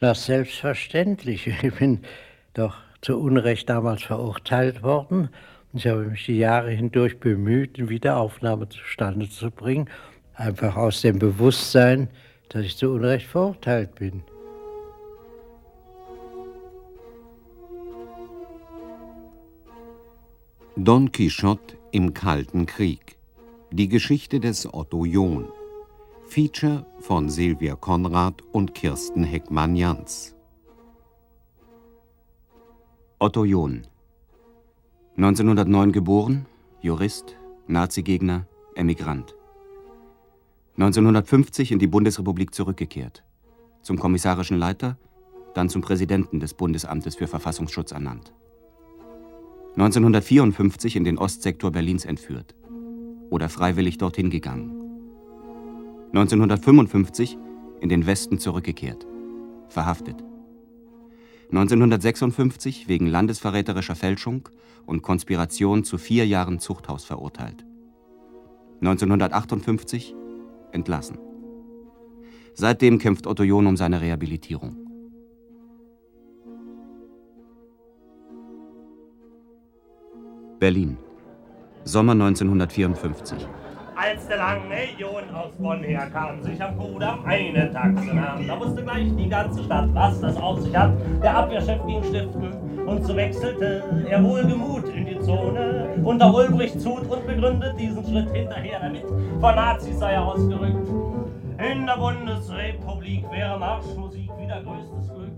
Das selbstverständlich. Ich bin doch zu Unrecht damals verurteilt worden. Ich habe mich die Jahre hindurch bemüht, eine Wiederaufnahme zustande zu bringen, einfach aus dem Bewusstsein, dass ich zu Unrecht verurteilt bin. Don Quixote im Kalten Krieg. Die Geschichte des Otto John. Feature von Silvia Konrad und Kirsten Heckmann-Jans. Otto John. 1909 geboren, Jurist, Nazigegner, Emigrant. 1950 in die Bundesrepublik zurückgekehrt. Zum kommissarischen Leiter, dann zum Präsidenten des Bundesamtes für Verfassungsschutz ernannt. 1954 in den Ostsektor Berlins entführt oder freiwillig dorthin gegangen. 1955 in den Westen zurückgekehrt, verhaftet. 1956 wegen landesverräterischer Fälschung und Konspiration zu vier Jahren Zuchthaus verurteilt. 1958 entlassen. Seitdem kämpft Otto John um seine Rehabilitierung. Berlin, Sommer 1954. Als der lange John aus Bonn herkam, sich am Kudamm eine Taxe nahm, da wusste gleich die ganze Stadt, was das auf sich hat. Der Abwehrchef ging stiften und so wechselte er wohlgemut in die Zone. Unter Ulbricht zut und begründet diesen Schritt hinterher damit, von Nazis sei er ausgerückt. In der Bundesrepublik wäre Marschmusik wieder größtes Glück.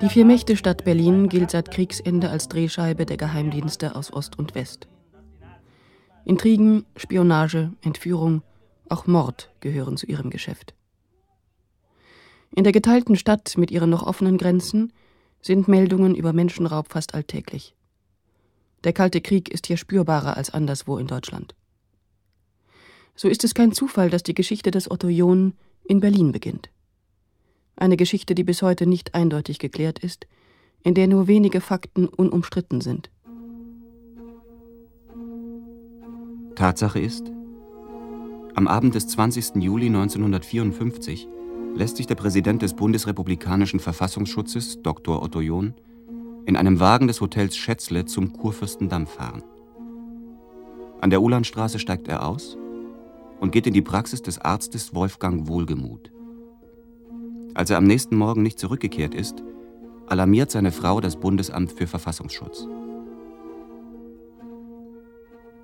Die Vier-Mächte-Stadt Berlin gilt seit Kriegsende als Drehscheibe der Geheimdienste aus Ost und West. Intrigen, Spionage, Entführung, auch Mord gehören zu ihrem Geschäft. In der geteilten Stadt mit ihren noch offenen Grenzen sind Meldungen über Menschenraub fast alltäglich. Der Kalte Krieg ist hier spürbarer als anderswo in Deutschland. So ist es kein Zufall, dass die Geschichte des Otto John in Berlin beginnt. Eine Geschichte, die bis heute nicht eindeutig geklärt ist, in der nur wenige Fakten unumstritten sind. Tatsache ist, am Abend des 20. Juli 1954 lässt sich der Präsident des Bundesrepublikanischen Verfassungsschutzes, Dr. Otto John, in einem Wagen des Hotels Schätzle zum Kurfürstendamm fahren. An der Ulandstraße steigt er aus und geht in die Praxis des Arztes Wolfgang Wohlgemuth. Als er am nächsten Morgen nicht zurückgekehrt ist, alarmiert seine Frau das Bundesamt für Verfassungsschutz.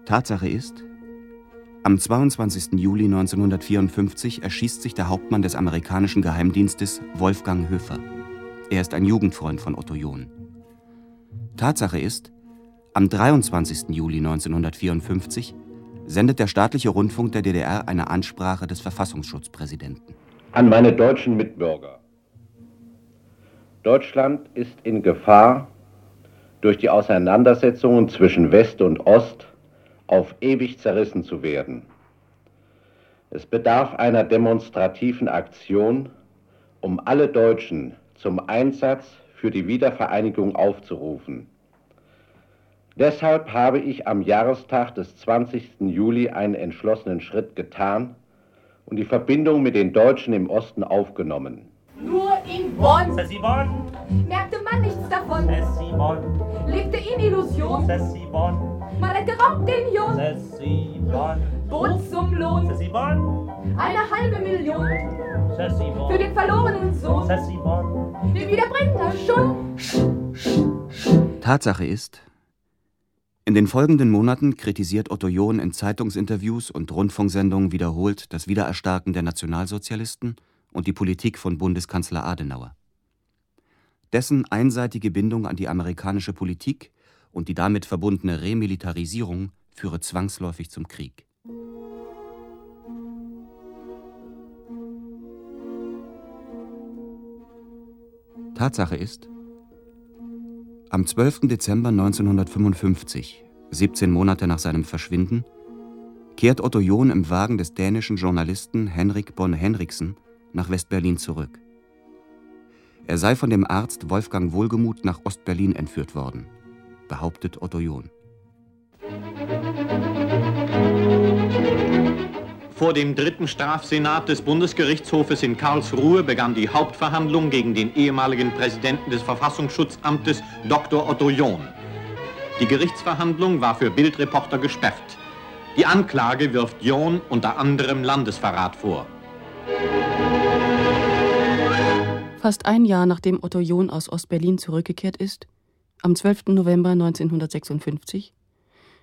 Tatsache ist, am 22. Juli 1954 erschießt sich der Hauptmann des amerikanischen Geheimdienstes Wolfgang Höfer. Er ist ein Jugendfreund von Otto John. Tatsache ist, am 23. Juli 1954 sendet der staatliche Rundfunk der DDR eine Ansprache des Verfassungsschutzpräsidenten an meine deutschen Mitbürger. Deutschland ist in Gefahr, durch die Auseinandersetzungen zwischen West und Ost auf ewig zerrissen zu werden. Es bedarf einer demonstrativen Aktion, um alle Deutschen zum Einsatz für die Wiedervereinigung aufzurufen. Deshalb habe ich am Jahrestag des 20. Juli einen entschlossenen Schritt getan und die Verbindung mit den Deutschen im Osten aufgenommen. Nur in Bonn. Sassy Bonn. Merkte man nichts davon. Lebte in Illusion. Man hat geraubt den Bonn. Bot zum Lohn. Eine halbe Million. Für den verlorenen Sohn. Den wiederbringt er schon. Tatsache ist, in den folgenden Monaten kritisiert Otto John in Zeitungsinterviews und Rundfunksendungen wiederholt das Wiedererstarken der Nationalsozialisten und die Politik von Bundeskanzler Adenauer. Dessen einseitige Bindung an die amerikanische Politik und die damit verbundene Remilitarisierung führe zwangsläufig zum Krieg. Tatsache ist, am 12. Dezember 1955, 17 Monate nach seinem Verschwinden, kehrt Otto John im Wagen des dänischen Journalisten Henrik Bonn Henriksen nach Westberlin zurück. Er sei von dem Arzt Wolfgang Wohlgemuth nach Ostberlin entführt worden, behauptet Otto John. Vor dem dritten Strafsenat des Bundesgerichtshofes in Karlsruhe begann die Hauptverhandlung gegen den ehemaligen Präsidenten des Verfassungsschutzamtes Dr. Otto John. Die Gerichtsverhandlung war für Bildreporter gesperrt. Die Anklage wirft John unter anderem Landesverrat vor. Fast ein Jahr nachdem Otto John aus Ostberlin zurückgekehrt ist, am 12. November 1956,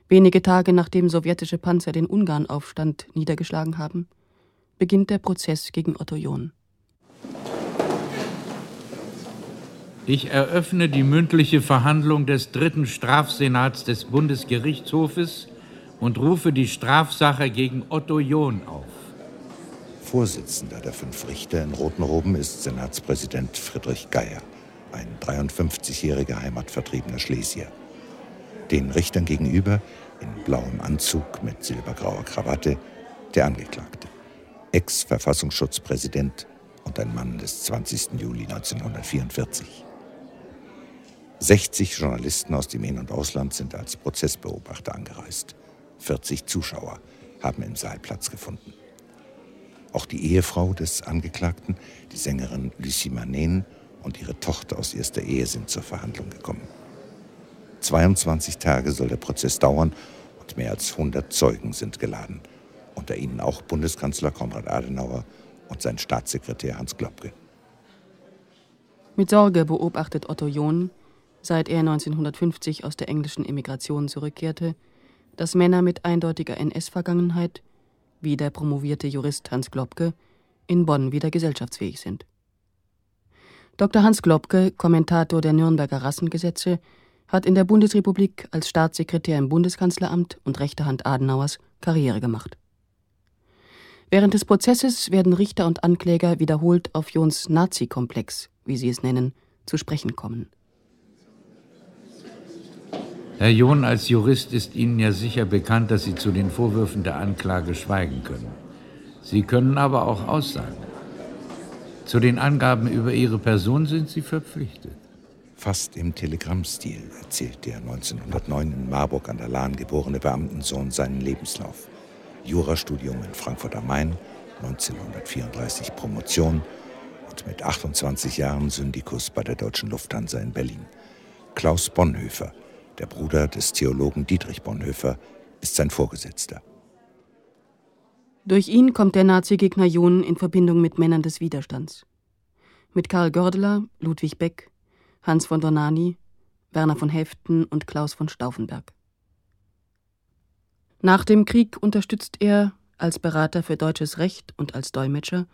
wenige Tage nachdem sowjetische Panzer den Ungarnaufstand niedergeschlagen haben, beginnt der Prozess gegen Otto John. Ich eröffne die mündliche Verhandlung des dritten Strafsenats des Bundesgerichtshofes und rufe die Strafsache gegen Otto John auf. Vorsitzender der fünf Richter in roten Roben ist Senatspräsident Friedrich Geier, ein 53-jähriger heimatvertriebener Schlesier. Den Richtern gegenüber, in blauem Anzug mit silbergrauer Krawatte, der Angeklagte, Ex-Verfassungsschutzpräsident und ein Mann des 20. Juli 1944. 60 Journalisten aus dem In- und Ausland sind als Prozessbeobachter angereist. 40 Zuschauer haben im Saal Platz gefunden. Auch die Ehefrau des Angeklagten, die Sängerin Lucie Manen und ihre Tochter aus erster Ehe sind zur Verhandlung gekommen. 22 Tage soll der Prozess dauern und mehr als 100 Zeugen sind geladen. Unter ihnen auch Bundeskanzler Konrad Adenauer und sein Staatssekretär Hans Globke. Mit Sorge beobachtet Otto John, seit er 1950 aus der englischen Emigration zurückkehrte, dass Männer mit eindeutiger NS-Vergangenheit, wie der promovierte Jurist Hans Globke, in Bonn wieder gesellschaftsfähig sind. Dr. Hans Globke, Kommentator der Nürnberger Rassengesetze, hat in der Bundesrepublik als Staatssekretär im Bundeskanzleramt und rechter Hand Adenauers Karriere gemacht. Während des Prozesses werden Richter und Ankläger wiederholt auf Johns Nazi-Komplex, wie sie es nennen, zu sprechen kommen. Herr John, als Jurist ist Ihnen ja sicher bekannt, dass Sie zu den Vorwürfen der Anklage schweigen können. Sie können aber auch aussagen. Zu den Angaben über Ihre Person sind Sie verpflichtet. Fast im Telegrammstil erzählt der 1909 in Marburg an der Lahn geborene Beamtensohn seinen Lebenslauf. Jurastudium in Frankfurt am Main, 1934 Promotion und mit 28 Jahren Syndikus bei der Deutschen Lufthansa in Berlin. Klaus Bonhoeffer, der Bruder des Theologen Dietrich Bonhoeffer, ist sein Vorgesetzter. Durch ihn kommt der Nazi-Gegner John in Verbindung mit Männern des Widerstands. Mit Karl Gördeler, Ludwig Beck, Hans von Donani, Werner von Heften und Klaus von Stauffenberg. Nach dem Krieg unterstützt er, als Berater für deutsches Recht und als Dolmetscher,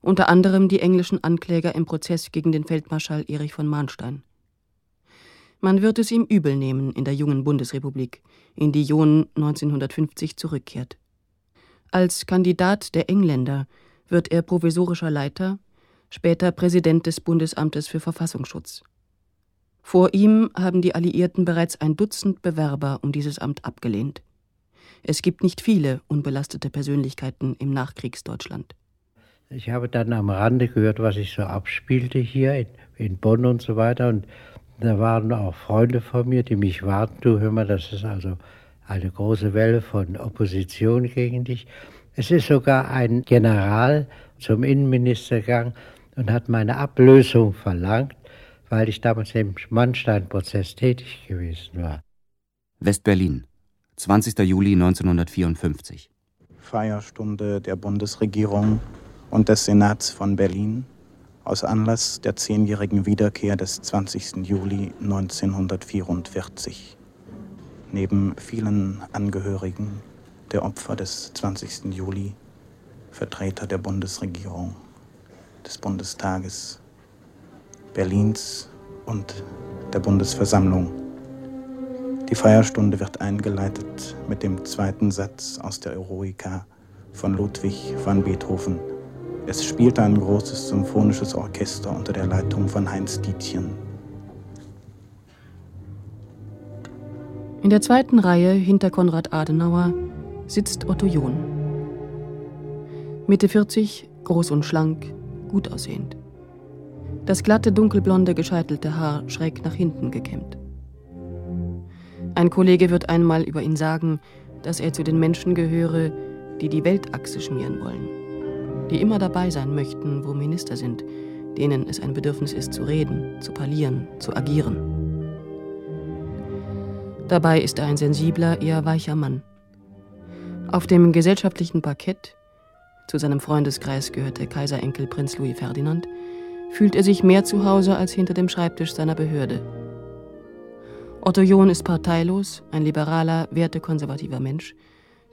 unter anderem die englischen Ankläger im Prozess gegen den Feldmarschall Erich von Mahnstein. Man wird es ihm übel nehmen in der jungen Bundesrepublik, in die John 1950 zurückkehrt. Als Kandidat der Engländer wird er provisorischer Leiter, später Präsident des Bundesamtes für Verfassungsschutz. Vor ihm haben die Alliierten bereits ein Dutzend Bewerber um dieses Amt abgelehnt. Es gibt nicht viele unbelastete Persönlichkeiten im Nachkriegsdeutschland. Ich habe dann am Rande gehört, was sich so abspielte hier in, in Bonn und so weiter. Und da waren auch Freunde von mir, die mich warnten, du hör mal, das ist also eine große Welle von Opposition gegen dich. Es ist sogar ein General zum Innenminister gegangen und hat meine Ablösung verlangt, weil ich damals im Mannstein-Prozess tätig gewesen war. West-Berlin, 20. Juli 1954. Feierstunde der Bundesregierung und des Senats von Berlin aus Anlass der zehnjährigen Wiederkehr des 20. Juli 1944. Neben vielen Angehörigen der Opfer des 20. Juli Vertreter der Bundesregierung, des Bundestages, Berlins und der Bundesversammlung. Die Feierstunde wird eingeleitet mit dem zweiten Satz aus der Eroica von Ludwig van Beethoven. Es spielte ein großes symphonisches Orchester unter der Leitung von Heinz Dietjen. In der zweiten Reihe hinter Konrad Adenauer sitzt Otto John. Mitte 40, groß und schlank, gut aussehend. Das glatte, dunkelblonde, gescheitelte Haar schräg nach hinten gekämmt. Ein Kollege wird einmal über ihn sagen, dass er zu den Menschen gehöre, die die Weltachse schmieren wollen, die immer dabei sein möchten, wo Minister sind, denen es ein Bedürfnis ist, zu reden, zu parlieren, zu agieren. Dabei ist er ein sensibler, eher weicher Mann. Auf dem gesellschaftlichen Parkett, zu seinem Freundeskreis gehört der Kaiserenkel Prinz Louis Ferdinand, fühlt er sich mehr zu Hause als hinter dem Schreibtisch seiner Behörde. Otto John ist parteilos, ein liberaler, wertekonservativer Mensch,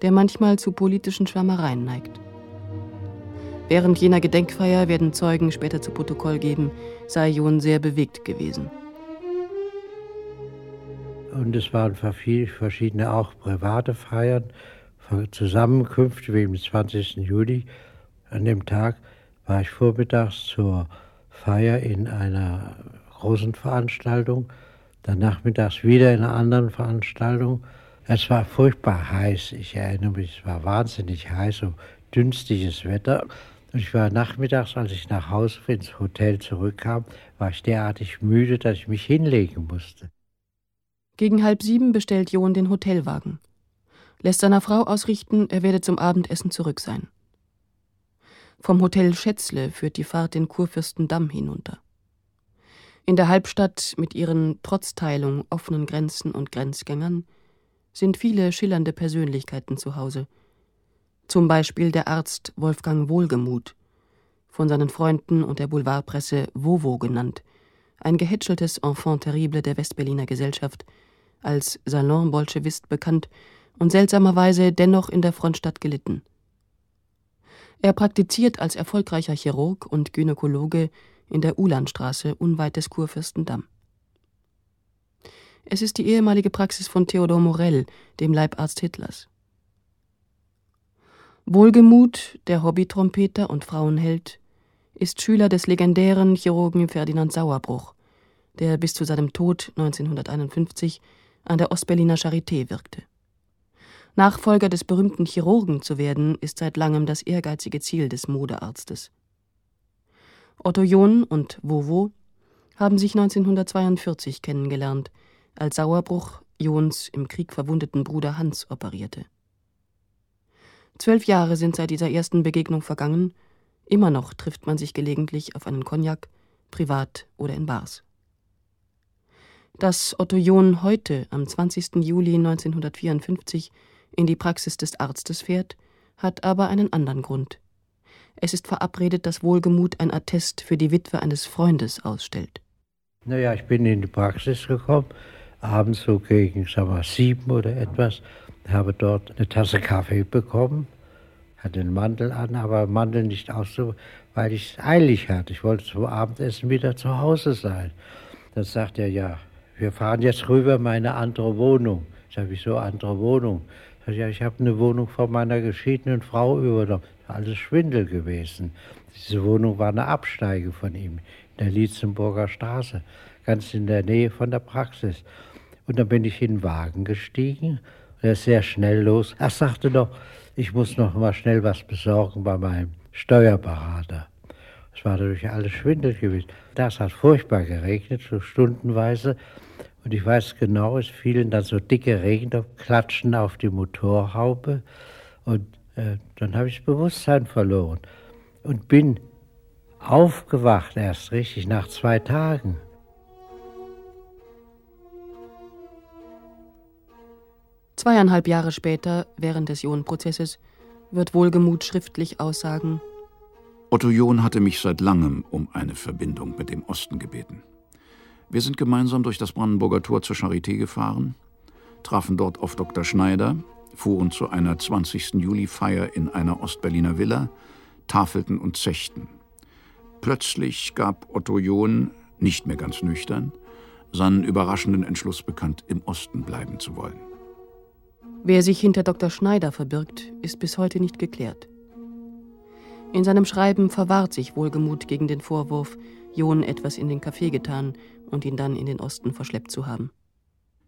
der manchmal zu politischen Schwärmereien neigt. Während jener Gedenkfeier werden Zeugen später zu Protokoll geben, sei John sehr bewegt gewesen. Und es waren verschiedene auch private Feiern, Zusammenkünfte wie am 20. Juli. An dem Tag war ich vormittags zur Feier in einer großen Veranstaltung, dann nachmittags wieder in einer anderen Veranstaltung. Es war furchtbar heiß, ich erinnere mich, es war wahnsinnig heiß, so dünstiges Wetter. Und ich war nachmittags, als ich nach Hause ins Hotel zurückkam, war ich derartig müde, dass ich mich hinlegen musste. Gegen halb sieben bestellt John den Hotelwagen lässt seiner Frau ausrichten, er werde zum Abendessen zurück sein. Vom Hotel Schätzle führt die Fahrt den Kurfürstendamm hinunter. In der Halbstadt mit ihren trotz offenen Grenzen und Grenzgängern sind viele schillernde Persönlichkeiten zu Hause. Zum Beispiel der Arzt Wolfgang Wohlgemuth, von seinen Freunden und der Boulevardpresse Wowo genannt, ein gehätscheltes Enfant terrible der Westberliner Gesellschaft, als Salon-Bolschewist bekannt und seltsamerweise dennoch in der Frontstadt gelitten. Er praktiziert als erfolgreicher Chirurg und Gynäkologe in der Ulandstraße unweit des Kurfürstendamm. Es ist die ehemalige Praxis von Theodor Morell, dem Leibarzt Hitlers. Wohlgemut, der Hobbytrompeter und Frauenheld, ist Schüler des legendären Chirurgen Ferdinand Sauerbruch, der bis zu seinem Tod 1951 an der Ostberliner Charité wirkte. Nachfolger des berühmten Chirurgen zu werden, ist seit langem das ehrgeizige Ziel des Modearztes. Otto John und Wowo haben sich 1942 kennengelernt, als Sauerbruch Johns im Krieg verwundeten Bruder Hans operierte. Zwölf Jahre sind seit dieser ersten Begegnung vergangen, immer noch trifft man sich gelegentlich auf einen Cognac, privat oder in Bars. Dass Otto John heute, am 20. Juli 1954, in die Praxis des Arztes fährt, hat aber einen anderen Grund. Es ist verabredet, dass Wohlgemut ein Attest für die Witwe eines Freundes ausstellt. Naja, ich bin in die Praxis gekommen, abends so gegen, sagen wir, sieben oder etwas, habe dort eine Tasse Kaffee bekommen, hatte einen Mantel an, aber Mantel nicht aus, weil ich es eilig hatte. Ich wollte zum Abendessen wieder zu Hause sein. Dann sagt er, ja, wir fahren jetzt rüber in meine andere Wohnung. Ich sage, wieso andere Wohnung? Ja, ich habe eine Wohnung von meiner geschiedenen Frau übernommen. Alles Schwindel gewesen. Diese Wohnung war eine Absteige von ihm in der Lietzenburger Straße, ganz in der Nähe von der Praxis. Und dann bin ich in den Wagen gestiegen. Er ist sehr schnell los. Er sagte noch, ich muss noch mal schnell was besorgen bei meinem Steuerberater. Es war natürlich alles Schwindel gewesen. Das hat furchtbar geregnet, so stundenweise. Und ich weiß genau, es fielen dann so dicke Regenklatschen auf die Motorhaube. Und äh, dann habe ich das Bewusstsein verloren und bin aufgewacht erst richtig nach zwei Tagen. Zweieinhalb Jahre später, während des John-Prozesses, wird Wohlgemut schriftlich aussagen: Otto John hatte mich seit langem um eine Verbindung mit dem Osten gebeten. Wir sind gemeinsam durch das Brandenburger Tor zur Charité gefahren, trafen dort auf Dr. Schneider, fuhren zu einer 20. Juli-Feier in einer Ostberliner Villa, tafelten und zechten. Plötzlich gab Otto John, nicht mehr ganz nüchtern, seinen überraschenden Entschluss bekannt, im Osten bleiben zu wollen. Wer sich hinter Dr. Schneider verbirgt, ist bis heute nicht geklärt. In seinem Schreiben verwahrt sich Wohlgemut gegen den Vorwurf, John etwas in den Kaffee getan und ihn dann in den Osten verschleppt zu haben.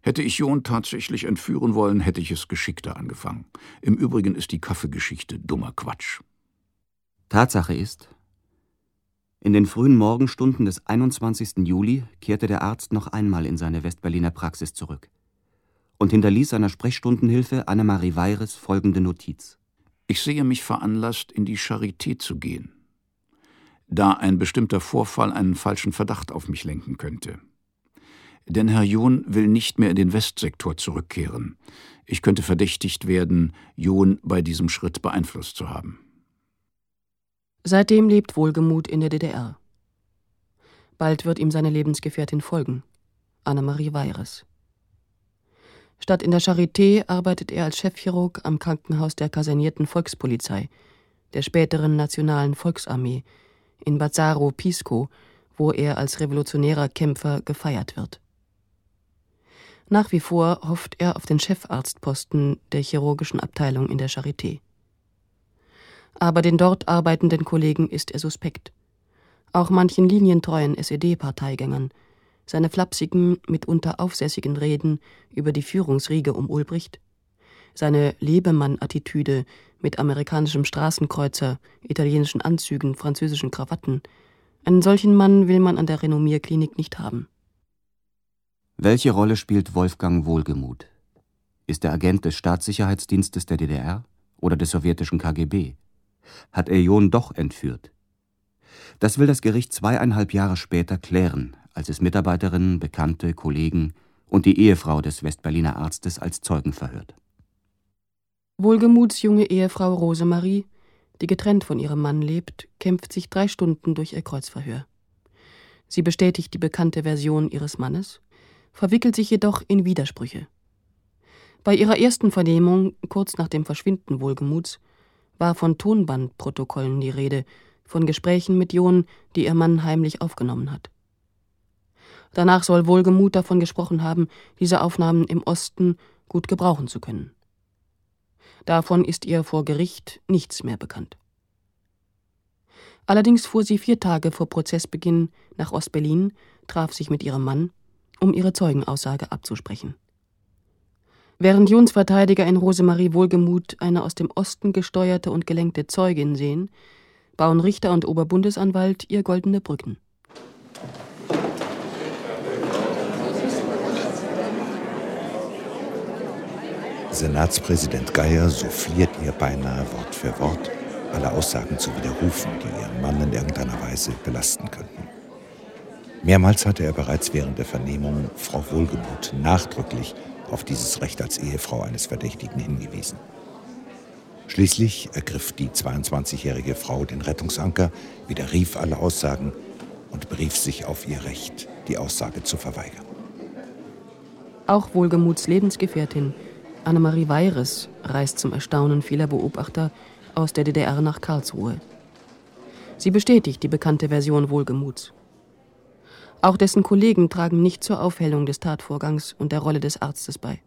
Hätte ich John tatsächlich entführen wollen, hätte ich es geschickter angefangen. Im Übrigen ist die Kaffeegeschichte dummer Quatsch. Tatsache ist, in den frühen Morgenstunden des 21. Juli kehrte der Arzt noch einmal in seine Westberliner Praxis zurück und hinterließ seiner Sprechstundenhilfe Annemarie Weires folgende Notiz. Ich sehe mich veranlasst, in die Charité zu gehen, da ein bestimmter Vorfall einen falschen Verdacht auf mich lenken könnte. Denn Herr John will nicht mehr in den Westsektor zurückkehren. Ich könnte verdächtigt werden, John bei diesem Schritt beeinflusst zu haben. Seitdem lebt Wohlgemut in der DDR. Bald wird ihm seine Lebensgefährtin folgen, Annemarie Weires. Statt in der Charité arbeitet er als Chefchirurg am Krankenhaus der kasernierten Volkspolizei, der späteren Nationalen Volksarmee, in Bazzaro Pisco, wo er als revolutionärer Kämpfer gefeiert wird. Nach wie vor hofft er auf den Chefarztposten der chirurgischen Abteilung in der Charité. Aber den dort arbeitenden Kollegen ist er suspekt. Auch manchen linientreuen SED-Parteigängern – seine flapsigen, mitunter aufsässigen Reden über die Führungsriege um Ulbricht, seine Lebemann-Attitüde mit amerikanischem Straßenkreuzer, italienischen Anzügen, französischen Krawatten. Einen solchen Mann will man an der Renommierklinik nicht haben. Welche Rolle spielt Wolfgang Wohlgemuth? Ist er Agent des Staatssicherheitsdienstes der DDR oder des sowjetischen KGB? Hat er John doch entführt? Das will das Gericht zweieinhalb Jahre später klären, als es Mitarbeiterinnen, Bekannte, Kollegen und die Ehefrau des Westberliner Arztes als Zeugen verhört. Wohlgemuts junge Ehefrau Rosemarie, die getrennt von ihrem Mann lebt, kämpft sich drei Stunden durch ihr Kreuzverhör. Sie bestätigt die bekannte Version ihres Mannes, verwickelt sich jedoch in Widersprüche. Bei ihrer ersten Vernehmung, kurz nach dem Verschwinden Wohlgemuts, war von Tonbandprotokollen die Rede, von Gesprächen mit John, die ihr Mann heimlich aufgenommen hat. Danach soll Wohlgemut davon gesprochen haben, diese Aufnahmen im Osten gut gebrauchen zu können. Davon ist ihr vor Gericht nichts mehr bekannt. Allerdings fuhr sie vier Tage vor Prozessbeginn nach Ostberlin, traf sich mit ihrem Mann, um ihre Zeugenaussage abzusprechen. Während Jons Verteidiger in Rosemarie Wohlgemut eine aus dem Osten gesteuerte und gelenkte Zeugin sehen, bauen Richter und Oberbundesanwalt ihr goldene Brücken. Senatspräsident Geier souffliert ihr beinahe Wort für Wort, alle Aussagen zu widerrufen, die ihren Mann in irgendeiner Weise belasten könnten. Mehrmals hatte er bereits während der Vernehmung Frau Wohlgemuth nachdrücklich auf dieses Recht als Ehefrau eines Verdächtigen hingewiesen. Schließlich ergriff die 22-jährige Frau den Rettungsanker, widerrief alle Aussagen und berief sich auf ihr Recht, die Aussage zu verweigern. Auch Wohlgemuts Lebensgefährtin Annemarie Weires reist zum Erstaunen vieler Beobachter aus der DDR nach Karlsruhe. Sie bestätigt die bekannte Version Wohlgemuts. Auch dessen Kollegen tragen nicht zur Aufhellung des Tatvorgangs und der Rolle des Arztes bei.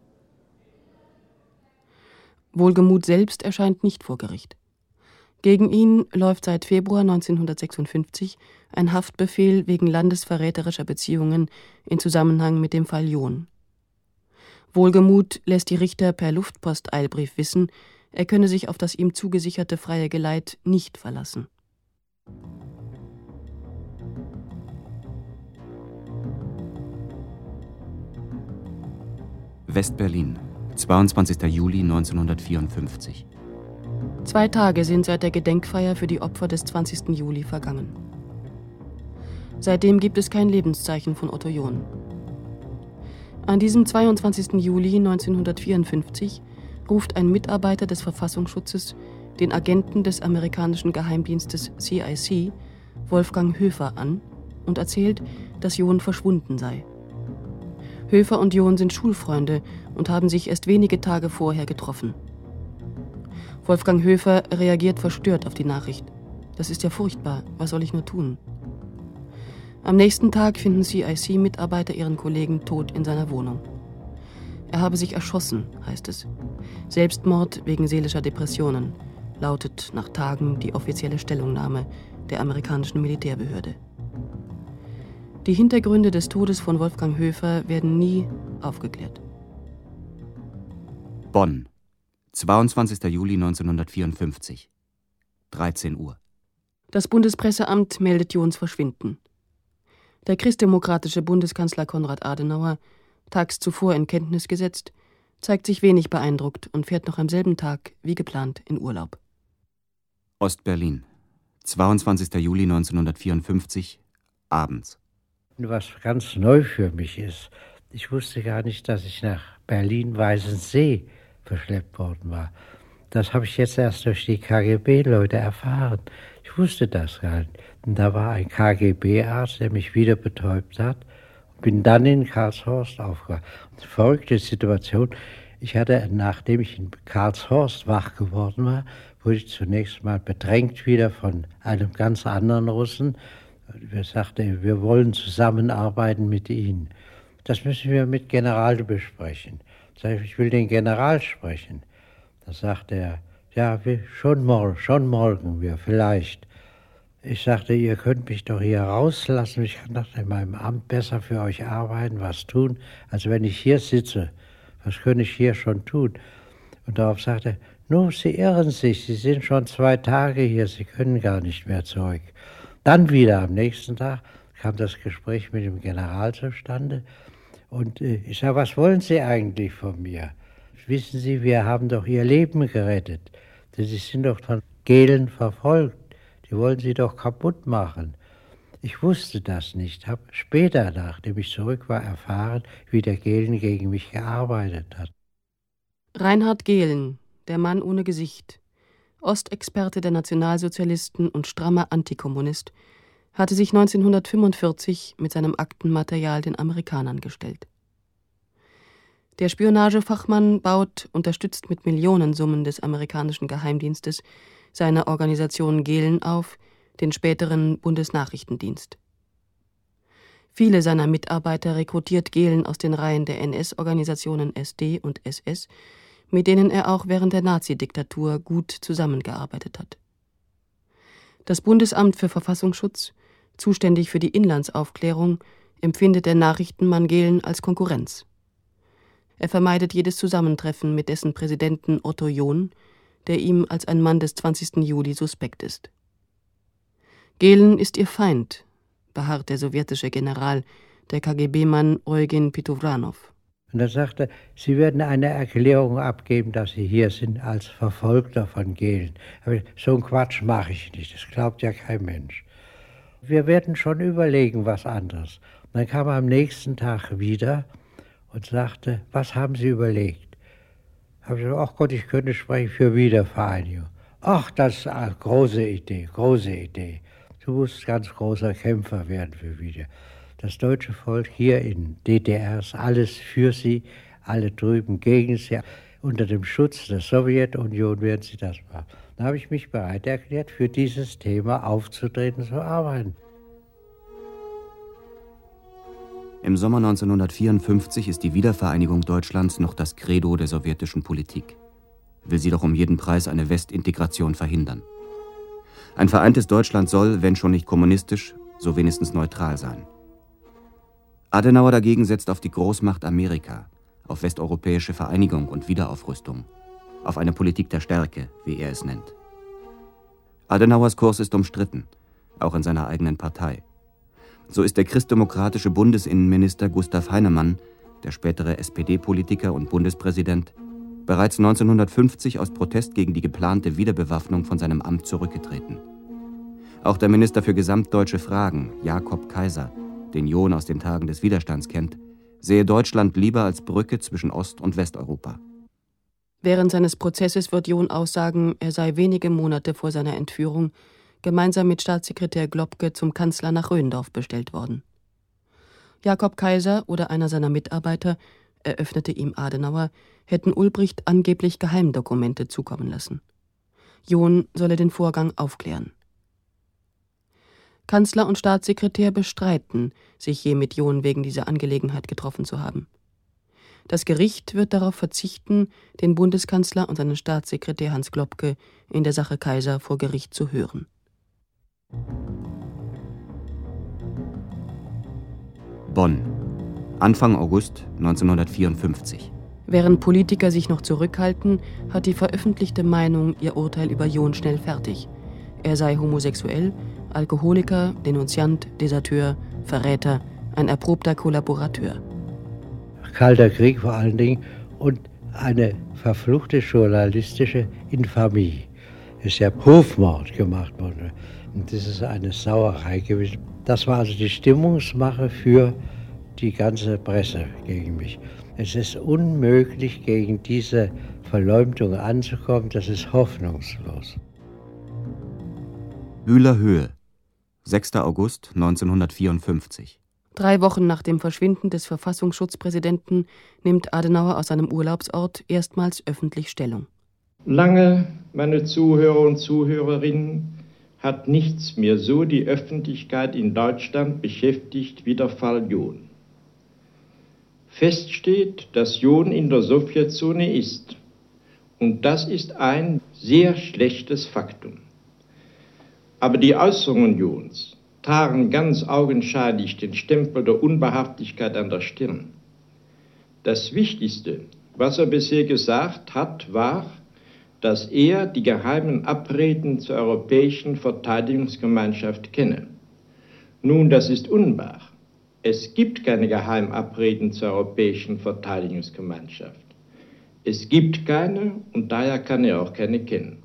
Wohlgemut selbst erscheint nicht vor Gericht. Gegen ihn läuft seit Februar 1956 ein Haftbefehl wegen landesverräterischer Beziehungen in Zusammenhang mit dem Fall John. Wohlgemut lässt die Richter per Luftposteilbrief wissen, er könne sich auf das ihm zugesicherte freie Geleit nicht verlassen. Westberlin, 22. Juli 1954. Zwei Tage sind seit der Gedenkfeier für die Opfer des 20. Juli vergangen. Seitdem gibt es kein Lebenszeichen von Otto John. An diesem 22. Juli 1954 ruft ein Mitarbeiter des Verfassungsschutzes den Agenten des amerikanischen Geheimdienstes CIC, Wolfgang Höfer, an und erzählt, dass John verschwunden sei. Höfer und John sind Schulfreunde und haben sich erst wenige Tage vorher getroffen. Wolfgang Höfer reagiert verstört auf die Nachricht. Das ist ja furchtbar, was soll ich nur tun? Am nächsten Tag finden CIC-Mitarbeiter ihren Kollegen tot in seiner Wohnung. Er habe sich erschossen, heißt es. Selbstmord wegen seelischer Depressionen, lautet nach Tagen die offizielle Stellungnahme der amerikanischen Militärbehörde. Die Hintergründe des Todes von Wolfgang Höfer werden nie aufgeklärt. Bonn, 22. Juli 1954, 13 Uhr. Das Bundespresseamt meldet Jons Verschwinden. Der christdemokratische Bundeskanzler Konrad Adenauer, tags zuvor in Kenntnis gesetzt, zeigt sich wenig beeindruckt und fährt noch am selben Tag, wie geplant, in Urlaub. Ostberlin, 22. Juli 1954, abends. Was ganz neu für mich ist, ich wusste gar nicht, dass ich nach Berlin-Weißensee verschleppt worden war. Das habe ich jetzt erst durch die KGB-Leute erfahren. Ich wusste das gar nicht. Und da war ein KGB-Arzt, der mich wieder betäubt hat. Bin dann in Karlshorst aufgewacht. Verrückte Situation. Ich hatte, nachdem ich in Karlshorst wach geworden war, wurde ich zunächst mal bedrängt wieder von einem ganz anderen Russen. Er sagte, wir wollen zusammenarbeiten mit Ihnen. Das müssen wir mit General besprechen. Ich sage, ich will den General sprechen. Da sagt er, ja, wir, schon, morgen, schon morgen, wir vielleicht. Ich sagte, ihr könnt mich doch hier rauslassen. Ich kann doch in meinem Amt besser für euch arbeiten, was tun, als wenn ich hier sitze. Was könnte ich hier schon tun? Und darauf sagte er, nun, Sie irren sich, Sie sind schon zwei Tage hier, Sie können gar nicht mehr zurück. Dann wieder am nächsten Tag kam das Gespräch mit dem General zustande. Und äh, ich sage, was wollen Sie eigentlich von mir? Wissen Sie, wir haben doch Ihr Leben gerettet. Sie sind doch von Gelen verfolgt. Die wollen Sie doch kaputt machen. Ich wusste das nicht, habe später, nachdem ich zurück war, erfahren, wie der Gehlen gegen mich gearbeitet hat. Reinhard Gehlen, der Mann ohne Gesicht, Ostexperte der Nationalsozialisten und strammer Antikommunist, hatte sich 1945 mit seinem Aktenmaterial den Amerikanern gestellt. Der Spionagefachmann baut, unterstützt mit Millionensummen des amerikanischen Geheimdienstes, seine Organisation Gehlen auf, den späteren Bundesnachrichtendienst. Viele seiner Mitarbeiter rekrutiert Gehlen aus den Reihen der NS-Organisationen SD und SS, mit denen er auch während der Nazidiktatur gut zusammengearbeitet hat. Das Bundesamt für Verfassungsschutz zuständig für die Inlandsaufklärung, empfindet der Nachrichtenmann Gehlen als Konkurrenz. Er vermeidet jedes Zusammentreffen mit dessen Präsidenten Otto John, der ihm als ein Mann des 20. Juli suspekt ist. Gehlen ist ihr Feind, beharrt der sowjetische General, der KGB-Mann Eugen Pitovranov. Und er sagte, Sie werden eine Erklärung abgeben, dass Sie hier sind als Verfolgter von Gehlen. Aber so einen Quatsch mache ich nicht, das glaubt ja kein Mensch wir werden schon überlegen, was anderes. Und dann kam er am nächsten Tag wieder und sagte, was haben Sie überlegt? Habe ich gesagt, ach Gott, ich könnte sprechen für Wiedervereinigung. Ach, das ist eine große Idee, große Idee. Du musst ganz großer Kämpfer werden für wieder. Das deutsche Volk hier in DDR ist alles für sie, alle drüben gegen sie. Unter dem Schutz der Sowjetunion werden sie das machen. Da habe ich mich bereit erklärt, für dieses Thema aufzutreten, zu arbeiten. Im Sommer 1954 ist die Wiedervereinigung Deutschlands noch das Credo der sowjetischen Politik. Will sie doch um jeden Preis eine Westintegration verhindern. Ein vereintes Deutschland soll, wenn schon nicht kommunistisch, so wenigstens neutral sein. Adenauer dagegen setzt auf die Großmacht Amerika, auf westeuropäische Vereinigung und Wiederaufrüstung auf eine Politik der Stärke, wie er es nennt. Adenauers Kurs ist umstritten, auch in seiner eigenen Partei. So ist der christdemokratische Bundesinnenminister Gustav Heinemann, der spätere SPD-Politiker und Bundespräsident, bereits 1950 aus Protest gegen die geplante Wiederbewaffnung von seinem Amt zurückgetreten. Auch der Minister für gesamtdeutsche Fragen, Jakob Kaiser, den John aus den Tagen des Widerstands kennt, sehe Deutschland lieber als Brücke zwischen Ost- und Westeuropa. Während seines Prozesses wird John aussagen, er sei wenige Monate vor seiner Entführung gemeinsam mit Staatssekretär Globke zum Kanzler nach Röndorf bestellt worden. Jakob Kaiser oder einer seiner Mitarbeiter, eröffnete ihm Adenauer, hätten Ulbricht angeblich Geheimdokumente zukommen lassen. John solle den Vorgang aufklären. Kanzler und Staatssekretär bestreiten, sich je mit John wegen dieser Angelegenheit getroffen zu haben. Das Gericht wird darauf verzichten, den Bundeskanzler und seinen Staatssekretär Hans Globke in der Sache Kaiser vor Gericht zu hören. Bonn, Anfang August 1954. Während Politiker sich noch zurückhalten, hat die veröffentlichte Meinung ihr Urteil über John schnell fertig. Er sei homosexuell, Alkoholiker, Denunziant, Deserteur, Verräter, ein erprobter Kollaborateur. Kalter Krieg vor allen Dingen und eine verfluchte journalistische Infamie. ist ja Hofmord gemacht worden. Und das ist eine Sauerei gewesen. Das war also die Stimmungsmache für die ganze Presse gegen mich. Es ist unmöglich, gegen diese Verleumdung anzukommen. Das ist hoffnungslos. Bühler Höhe, 6. August 1954. Drei Wochen nach dem Verschwinden des Verfassungsschutzpräsidenten nimmt Adenauer aus seinem Urlaubsort erstmals öffentlich Stellung. Lange, meine Zuhörer und Zuhörerinnen, hat nichts mehr so die Öffentlichkeit in Deutschland beschäftigt wie der Fall John. Fest steht, dass John in der Sowjetzone ist. Und das ist ein sehr schlechtes Faktum. Aber die Äußerungen Johns tragen ganz augenscheinlich den Stempel der Unbehaftlichkeit an der Stirn. Das Wichtigste, was er bisher gesagt hat, war, dass er die geheimen Abreden zur europäischen Verteidigungsgemeinschaft kenne. Nun, das ist unwahr. Es gibt keine Geheimabreden zur europäischen Verteidigungsgemeinschaft. Es gibt keine und daher kann er auch keine kennen.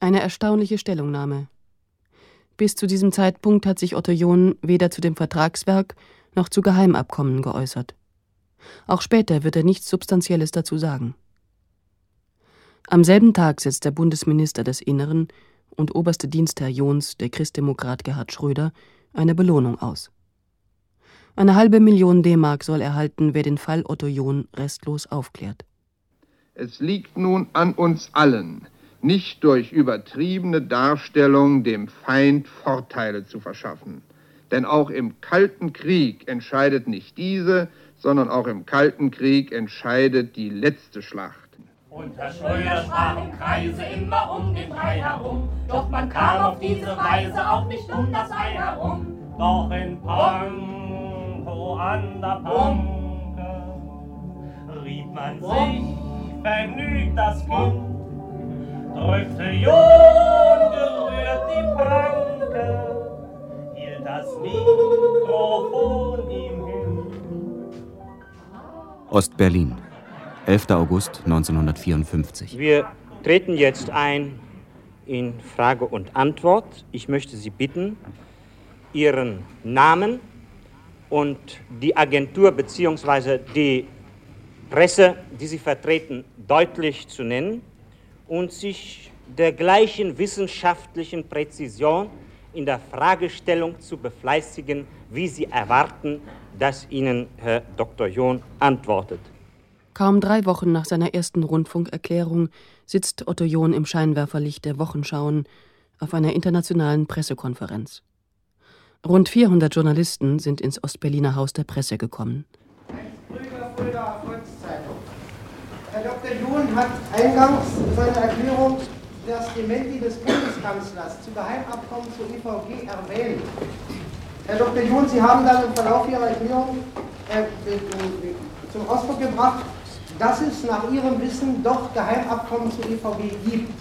Eine erstaunliche Stellungnahme. Bis zu diesem Zeitpunkt hat sich Otto John weder zu dem Vertragswerk noch zu Geheimabkommen geäußert. Auch später wird er nichts Substanzielles dazu sagen. Am selben Tag setzt der Bundesminister des Inneren und oberste Dienstherr Johns, der Christdemokrat Gerhard Schröder, eine Belohnung aus. Eine halbe Million D-Mark soll erhalten, wer den Fall Otto John restlos aufklärt. Es liegt nun an uns allen, nicht durch übertriebene Darstellung dem Feind Vorteile zu verschaffen. Denn auch im Kalten Krieg entscheidet nicht diese, sondern auch im Kalten Krieg entscheidet die letzte Schlacht. Unter Schröder sprachen Kreise immer um den Brei herum, doch man kam auf diese Weise auch nicht um das Ei herum. Doch in Pankow an der Panke rieb man sich vergnügt das Kind, drückte gerührt die Pranke, hielt das Mikrofon ihm hin. Ostberlin, 11. August 1954. Wir treten jetzt ein in Frage und Antwort. Ich möchte Sie bitten, Ihren Namen und die Agentur bzw. die Presse, die Sie vertreten, deutlich zu nennen und sich der gleichen wissenschaftlichen Präzision in der Fragestellung zu befleißigen, wie Sie erwarten, dass Ihnen Herr Dr. John antwortet. Kaum drei Wochen nach seiner ersten Rundfunkerklärung sitzt Otto John im Scheinwerferlicht der Wochenschauen auf einer internationalen Pressekonferenz. Rund 400 Journalisten sind ins Ostberliner Haus der Presse gekommen. Herr Dr. John hat eingangs seiner Erklärung das Dementi des Bundeskanzlers zu Geheimabkommen zur EVG erwähnt. Herr Dr. John, Sie haben dann im Verlauf Ihrer Erklärung äh, zum Ausdruck gebracht, dass es nach Ihrem Wissen doch Geheimabkommen zur EVG gibt.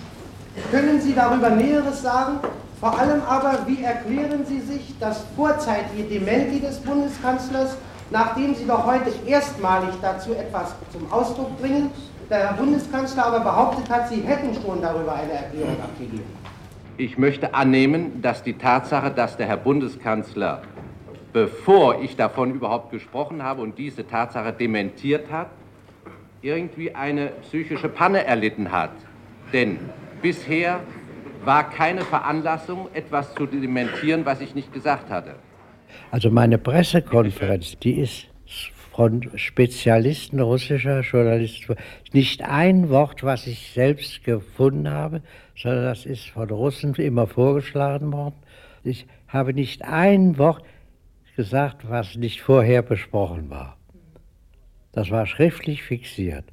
Können Sie darüber Näheres sagen? Vor allem aber, wie erklären Sie sich das vorzeitige Dementi des Bundeskanzlers, nachdem Sie doch heute erstmalig dazu etwas zum Ausdruck bringen, der Herr Bundeskanzler aber behauptet hat, Sie hätten schon darüber eine Erklärung abgegeben? Ich möchte annehmen, dass die Tatsache, dass der Herr Bundeskanzler, bevor ich davon überhaupt gesprochen habe und diese Tatsache dementiert hat, irgendwie eine psychische Panne erlitten hat. Denn bisher war keine Veranlassung, etwas zu dementieren, was ich nicht gesagt hatte. Also meine Pressekonferenz, die ist von Spezialisten russischer Journalisten. Nicht ein Wort, was ich selbst gefunden habe, sondern das ist von Russen immer vorgeschlagen worden. Ich habe nicht ein Wort gesagt, was nicht vorher besprochen war. Das war schriftlich fixiert.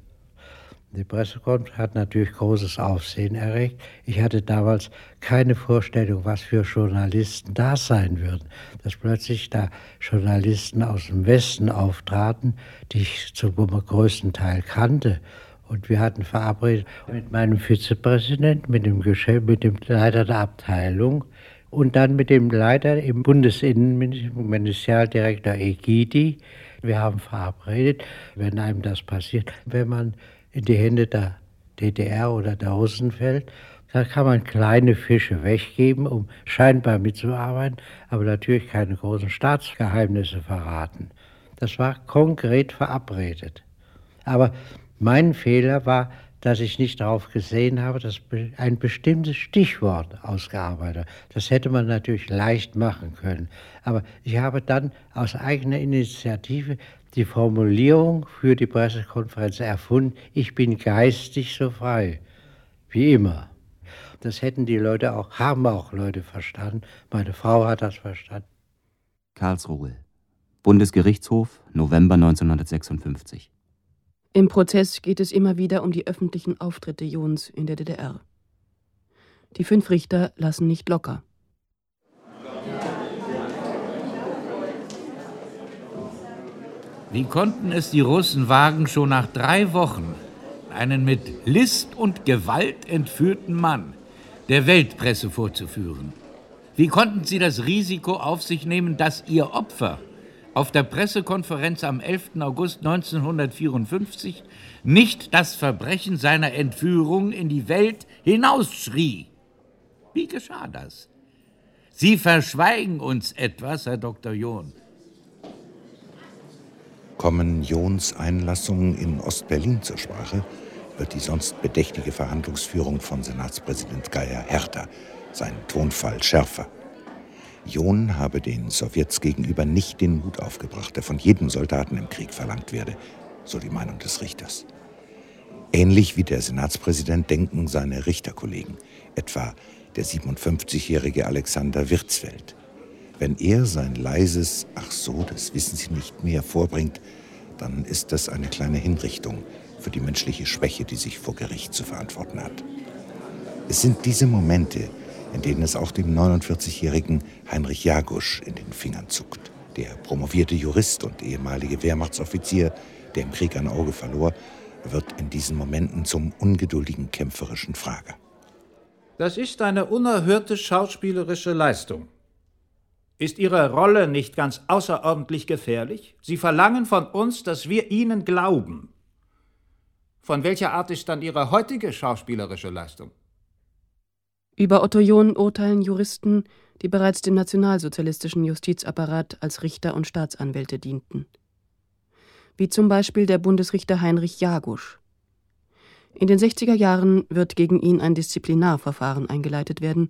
Die Pressekonferenz hat natürlich großes Aufsehen erregt. Ich hatte damals keine Vorstellung, was für Journalisten da sein würden. Dass plötzlich da Journalisten aus dem Westen auftraten, die ich zum größten Teil kannte. Und wir hatten verabredet mit meinem Vizepräsidenten, mit dem Geschäft, mit dem Leiter der Abteilung und dann mit dem Leiter im Bundesinnenministerialdirektor Egidi. Wir haben verabredet, wenn einem das passiert, wenn man in die Hände der DDR oder der Russen fällt, Da kann man kleine Fische weggeben, um scheinbar mitzuarbeiten, aber natürlich keine großen Staatsgeheimnisse verraten. Das war konkret verabredet. Aber mein Fehler war, dass ich nicht darauf gesehen habe, dass ein bestimmtes Stichwort ausgearbeitet. Das hätte man natürlich leicht machen können. Aber ich habe dann aus eigener Initiative die Formulierung für die Pressekonferenz erfunden, ich bin geistig so frei, wie immer. Das hätten die Leute auch, haben auch Leute verstanden. Meine Frau hat das verstanden. Karlsruhe, Bundesgerichtshof, November 1956. Im Prozess geht es immer wieder um die öffentlichen Auftritte Johns in der DDR. Die fünf Richter lassen nicht locker. Wie konnten es die Russen wagen, schon nach drei Wochen einen mit List und Gewalt entführten Mann der Weltpresse vorzuführen? Wie konnten sie das Risiko auf sich nehmen, dass ihr Opfer auf der Pressekonferenz am 11. August 1954 nicht das Verbrechen seiner Entführung in die Welt hinausschrie. Wie geschah das? Sie verschweigen uns etwas, Herr Dr. John. Kommen Johns Einlassungen in Ostberlin zur Sprache, wird die sonst bedächtige Verhandlungsführung von Senatspräsident Geier härter, sein Tonfall schärfer. John habe den Sowjets gegenüber nicht den Mut aufgebracht, der von jedem Soldaten im Krieg verlangt werde, so die Meinung des Richters. Ähnlich wie der Senatspräsident denken seine Richterkollegen, etwa der 57-jährige Alexander Wirtzfeld. Wenn er sein leises Ach so, das wissen Sie nicht mehr vorbringt, dann ist das eine kleine Hinrichtung für die menschliche Schwäche, die sich vor Gericht zu verantworten hat. Es sind diese Momente, in denen es auch dem 49-jährigen Heinrich Jagusch in den Fingern zuckt. Der promovierte Jurist und ehemalige Wehrmachtsoffizier, der im Krieg ein Auge verlor, wird in diesen Momenten zum ungeduldigen kämpferischen Frager. Das ist eine unerhörte schauspielerische Leistung. Ist Ihre Rolle nicht ganz außerordentlich gefährlich? Sie verlangen von uns, dass wir Ihnen glauben. Von welcher Art ist dann Ihre heutige schauspielerische Leistung? Über Otto John urteilen Juristen, die bereits dem nationalsozialistischen Justizapparat als Richter und Staatsanwälte dienten. Wie zum Beispiel der Bundesrichter Heinrich Jagusch. In den 60er Jahren wird gegen ihn ein Disziplinarverfahren eingeleitet werden,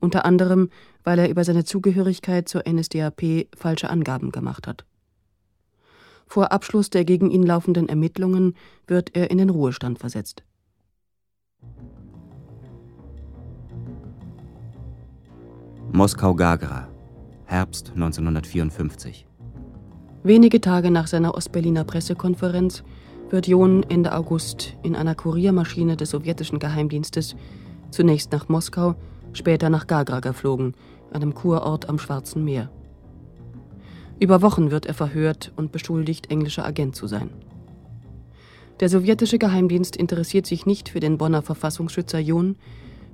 unter anderem, weil er über seine Zugehörigkeit zur NSDAP falsche Angaben gemacht hat. Vor Abschluss der gegen ihn laufenden Ermittlungen wird er in den Ruhestand versetzt. Moskau-Gagra, Herbst 1954. Wenige Tage nach seiner Ostberliner Pressekonferenz wird John Ende August in einer Kuriermaschine des sowjetischen Geheimdienstes zunächst nach Moskau, später nach Gagra geflogen, einem Kurort am Schwarzen Meer. Über Wochen wird er verhört und beschuldigt, englischer Agent zu sein. Der sowjetische Geheimdienst interessiert sich nicht für den Bonner Verfassungsschützer John,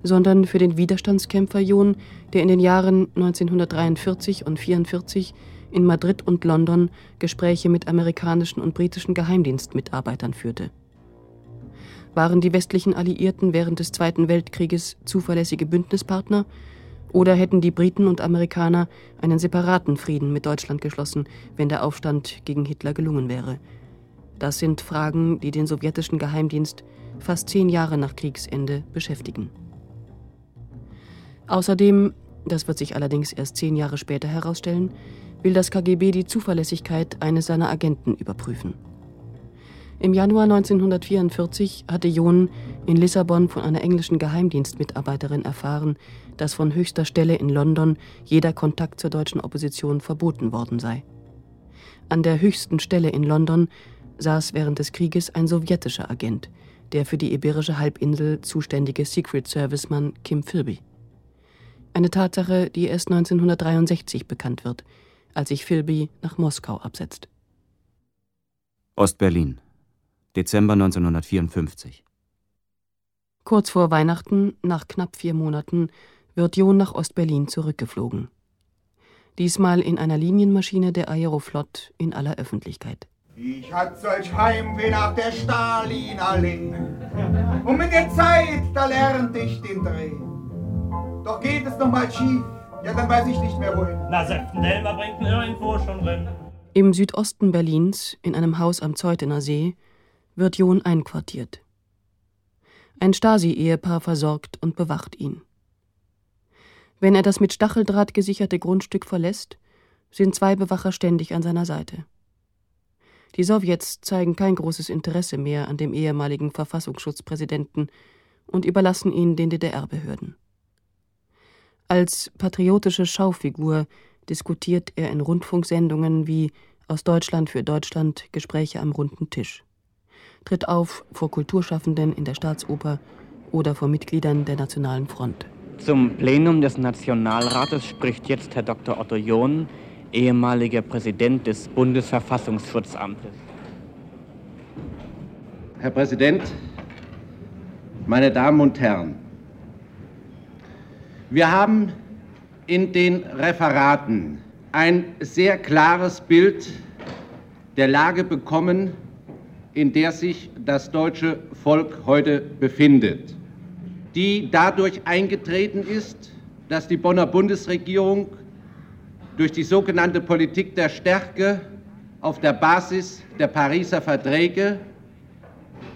sondern für den Widerstandskämpfer John, der in den Jahren 1943 und 1944 in Madrid und London Gespräche mit amerikanischen und britischen Geheimdienstmitarbeitern führte. Waren die westlichen Alliierten während des Zweiten Weltkrieges zuverlässige Bündnispartner oder hätten die Briten und Amerikaner einen separaten Frieden mit Deutschland geschlossen, wenn der Aufstand gegen Hitler gelungen wäre? Das sind Fragen, die den sowjetischen Geheimdienst fast zehn Jahre nach Kriegsende beschäftigen. Außerdem, das wird sich allerdings erst zehn Jahre später herausstellen, will das KGB die Zuverlässigkeit eines seiner Agenten überprüfen. Im Januar 1944 hatte John in Lissabon von einer englischen Geheimdienstmitarbeiterin erfahren, dass von höchster Stelle in London jeder Kontakt zur deutschen Opposition verboten worden sei. An der höchsten Stelle in London saß während des Krieges ein sowjetischer Agent, der für die Iberische Halbinsel zuständige Secret Serviceman Kim Philby. Eine Tatsache, die erst 1963 bekannt wird, als sich Philby nach Moskau absetzt. Ostberlin, Dezember 1954. Kurz vor Weihnachten, nach knapp vier Monaten, wird John nach Ostberlin zurückgeflogen. Diesmal in einer Linienmaschine der Aeroflot in aller Öffentlichkeit. Ich hatte solch Heimweh nach der Stalinallee. Und mit der Zeit, da lernte ich den Dreh. Doch geht es noch mal schief, ja, dann weiß ich nicht mehr wohin. Na, Septendelmer bringt ihn irgendwo schon drin. Im Südosten Berlins, in einem Haus am Zeutener See, wird John einquartiert. Ein Stasi-Ehepaar versorgt und bewacht ihn. Wenn er das mit Stacheldraht gesicherte Grundstück verlässt, sind zwei Bewacher ständig an seiner Seite. Die Sowjets zeigen kein großes Interesse mehr an dem ehemaligen Verfassungsschutzpräsidenten und überlassen ihn den DDR-Behörden. Als patriotische Schaufigur diskutiert er in Rundfunksendungen wie Aus Deutschland für Deutschland Gespräche am runden Tisch, tritt auf vor Kulturschaffenden in der Staatsoper oder vor Mitgliedern der Nationalen Front. Zum Plenum des Nationalrates spricht jetzt Herr Dr. Otto John, ehemaliger Präsident des Bundesverfassungsschutzamtes. Herr Präsident, meine Damen und Herren, wir haben in den Referaten ein sehr klares Bild der Lage bekommen, in der sich das deutsche Volk heute befindet, die dadurch eingetreten ist, dass die Bonner Bundesregierung durch die sogenannte Politik der Stärke auf der Basis der Pariser Verträge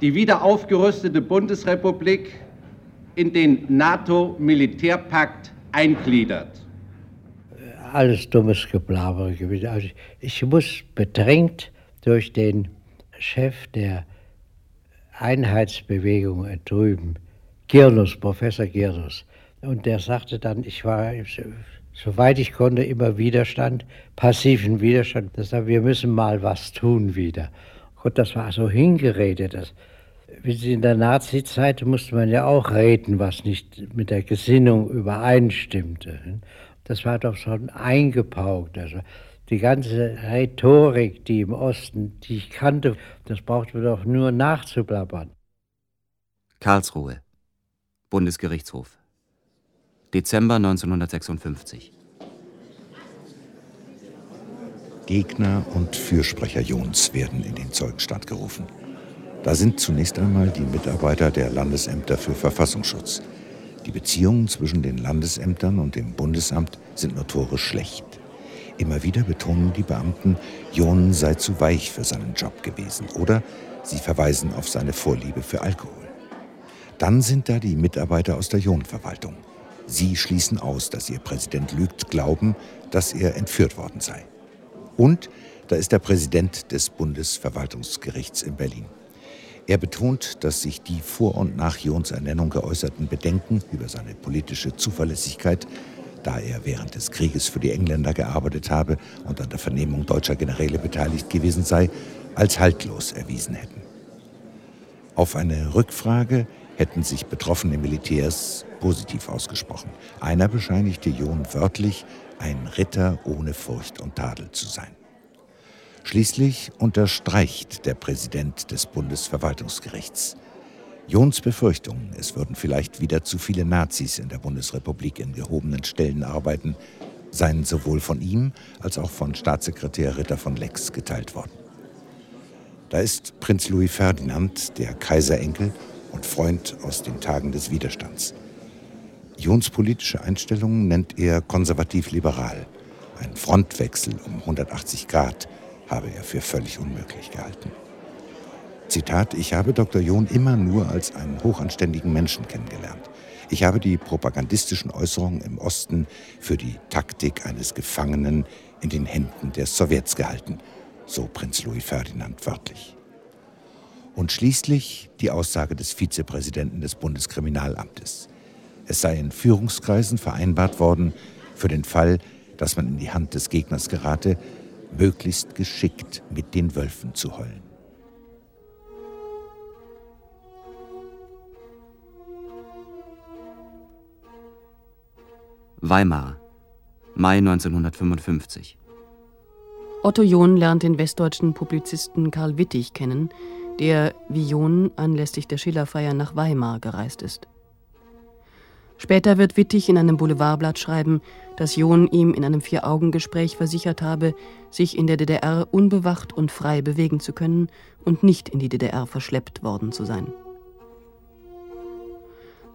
die wieder aufgerüstete Bundesrepublik in den NATO-Militärpakt eingliedert. Alles dummes Geblabber gewesen. Also ich muss bedrängt durch den Chef der Einheitsbewegung drüben, Girnus, Professor Girnus. Und der sagte dann, ich war, soweit ich konnte, immer Widerstand, passiven Widerstand. Das sagt, wir müssen mal was tun wieder. Gott, das war so hingeredet. Das, in der Nazi-Zeit musste man ja auch reden, was nicht mit der Gesinnung übereinstimmte. Das war doch schon eingepaukt. Also die ganze Rhetorik, die im Osten, die ich kannte, das brauchte man doch nur nachzublabbern. Karlsruhe, Bundesgerichtshof, Dezember 1956. Gegner und Fürsprecher Jons werden in den Zeugenstand gerufen. Da sind zunächst einmal die Mitarbeiter der Landesämter für Verfassungsschutz. Die Beziehungen zwischen den Landesämtern und dem Bundesamt sind notorisch schlecht. Immer wieder betonen die Beamten, Jon sei zu weich für seinen Job gewesen oder sie verweisen auf seine Vorliebe für Alkohol. Dann sind da die Mitarbeiter aus der Jon-Verwaltung. Sie schließen aus, dass ihr Präsident lügt, glauben, dass er entführt worden sei. Und da ist der Präsident des Bundesverwaltungsgerichts in Berlin. Er betont, dass sich die vor und nach Jons Ernennung geäußerten Bedenken über seine politische Zuverlässigkeit, da er während des Krieges für die Engländer gearbeitet habe und an der Vernehmung deutscher Generäle beteiligt gewesen sei, als haltlos erwiesen hätten. Auf eine Rückfrage hätten sich betroffene Militärs positiv ausgesprochen. Einer bescheinigte John wörtlich, ein Ritter ohne Furcht und Tadel zu sein. Schließlich unterstreicht der Präsident des Bundesverwaltungsgerichts. Jons Befürchtung, es würden vielleicht wieder zu viele Nazis in der Bundesrepublik in gehobenen Stellen arbeiten, seien sowohl von ihm als auch von Staatssekretär Ritter von Lex geteilt worden. Da ist Prinz Louis Ferdinand, der Kaiserenkel und Freund aus den Tagen des Widerstands. Jons politische Einstellungen nennt er konservativ-liberal. Ein Frontwechsel um 180 Grad habe er für völlig unmöglich gehalten. Zitat, ich habe Dr. John immer nur als einen hochanständigen Menschen kennengelernt. Ich habe die propagandistischen Äußerungen im Osten für die Taktik eines Gefangenen in den Händen der Sowjets gehalten, so Prinz Louis Ferdinand wörtlich. Und schließlich die Aussage des Vizepräsidenten des Bundeskriminalamtes. Es sei in Führungskreisen vereinbart worden, für den Fall, dass man in die Hand des Gegners gerate, möglichst geschickt mit den Wölfen zu heulen. Weimar, Mai 1955. Otto John lernt den westdeutschen Publizisten Karl Wittig kennen, der wie John anlässlich der Schillerfeier nach Weimar gereist ist. Später wird Wittig in einem Boulevardblatt schreiben, dass John ihm in einem Vier-Augen-Gespräch versichert habe, sich in der DDR unbewacht und frei bewegen zu können und nicht in die DDR verschleppt worden zu sein.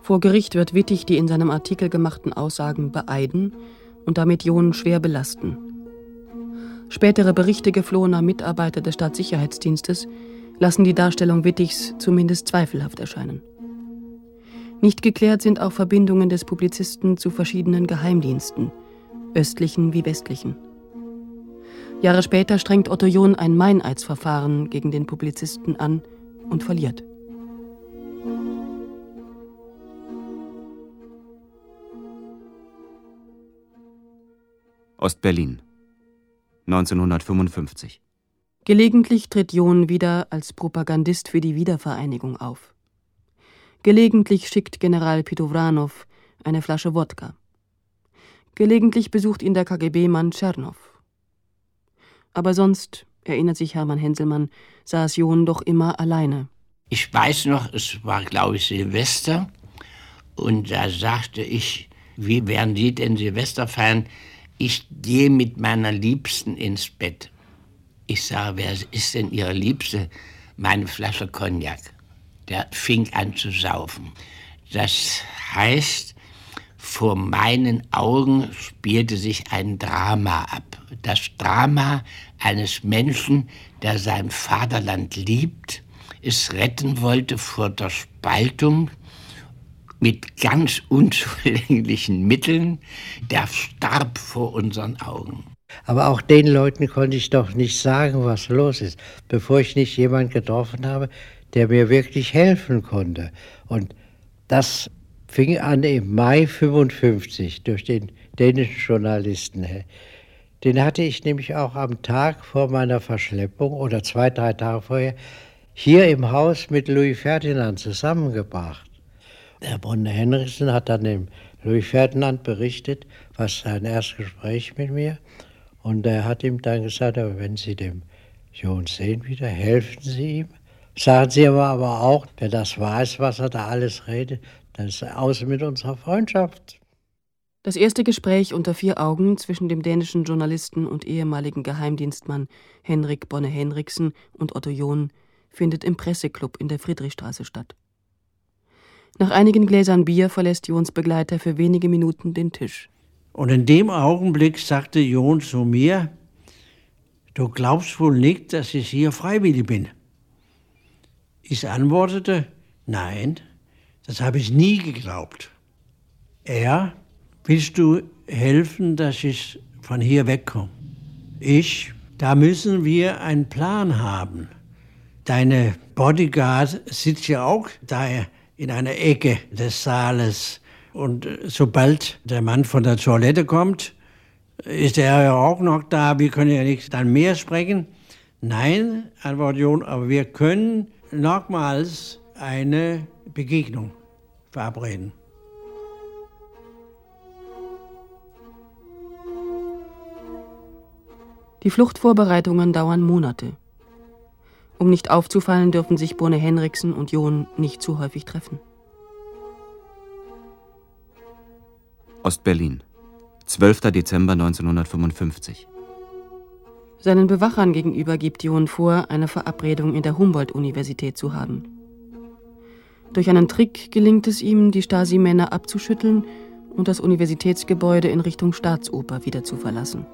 Vor Gericht wird Wittig die in seinem Artikel gemachten Aussagen beeiden und damit John schwer belasten. Spätere Berichte geflohener Mitarbeiter des Staatssicherheitsdienstes lassen die Darstellung Wittigs zumindest zweifelhaft erscheinen. Nicht geklärt sind auch Verbindungen des Publizisten zu verschiedenen Geheimdiensten, östlichen wie westlichen. Jahre später strengt Otto John ein Meineidsverfahren gegen den Publizisten an und verliert. Ostberlin 1955 Gelegentlich tritt John wieder als Propagandist für die Wiedervereinigung auf. Gelegentlich schickt General Pitovranov eine Flasche Wodka. Gelegentlich besucht ihn der KGB-Mann Tschernow. Aber sonst, erinnert sich Hermann Henselmann, saß John doch immer alleine. Ich weiß noch, es war, glaube ich, Silvester. Und da sagte ich, wie werden Sie denn Silvester feiern? Ich gehe mit meiner Liebsten ins Bett. Ich sage, wer ist denn Ihre Liebste? Meine Flasche Cognac der fing an zu saufen. Das heißt, vor meinen Augen spielte sich ein Drama ab. Das Drama eines Menschen, der sein Vaterland liebt, es retten wollte vor der Spaltung mit ganz unzulänglichen Mitteln, der starb vor unseren Augen. Aber auch den Leuten konnte ich doch nicht sagen, was los ist, bevor ich nicht jemanden getroffen habe, der mir wirklich helfen konnte. Und das fing an im Mai 55 durch den dänischen Journalisten. Den hatte ich nämlich auch am Tag vor meiner Verschleppung oder zwei, drei Tage vorher hier im Haus mit Louis Ferdinand zusammengebracht. Der Brunner Henriksen hat dann dem Louis Ferdinand berichtet, was sein erstes Gespräch mit mir. Und er hat ihm dann gesagt, wenn Sie dem Jones sehen wieder, helfen Sie ihm. Sagen Sie aber, aber auch, wer das weiß, was er da alles redet, dann ist er aus mit unserer Freundschaft. Das erste Gespräch unter vier Augen zwischen dem dänischen Journalisten und ehemaligen Geheimdienstmann Henrik Bonne Henriksen und Otto John findet im Presseclub in der Friedrichstraße statt. Nach einigen Gläsern Bier verlässt Jons Begleiter für wenige Minuten den Tisch. Und in dem Augenblick sagte Jon zu mir, du glaubst wohl nicht, dass ich hier freiwillig bin. Ich antwortete, nein, das habe ich nie geglaubt. Er, willst du helfen, dass ich von hier wegkomme? Ich, da müssen wir einen Plan haben. Deine Bodyguard sitzt ja auch da in einer Ecke des Saales. Und sobald der Mann von der Toilette kommt, ist er ja auch noch da. Wir können ja nicht dann mehr sprechen. Nein, antwortet John, aber wir können nochmals eine Begegnung verabreden. Die Fluchtvorbereitungen dauern Monate. Um nicht aufzufallen, dürfen sich Bonne Henriksen und John nicht zu häufig treffen. Ostberlin, 12. Dezember 1955. Seinen Bewachern gegenüber gibt John vor, eine Verabredung in der Humboldt-Universität zu haben. Durch einen Trick gelingt es ihm, die Stasi-Männer abzuschütteln und das Universitätsgebäude in Richtung Staatsoper wieder zu verlassen.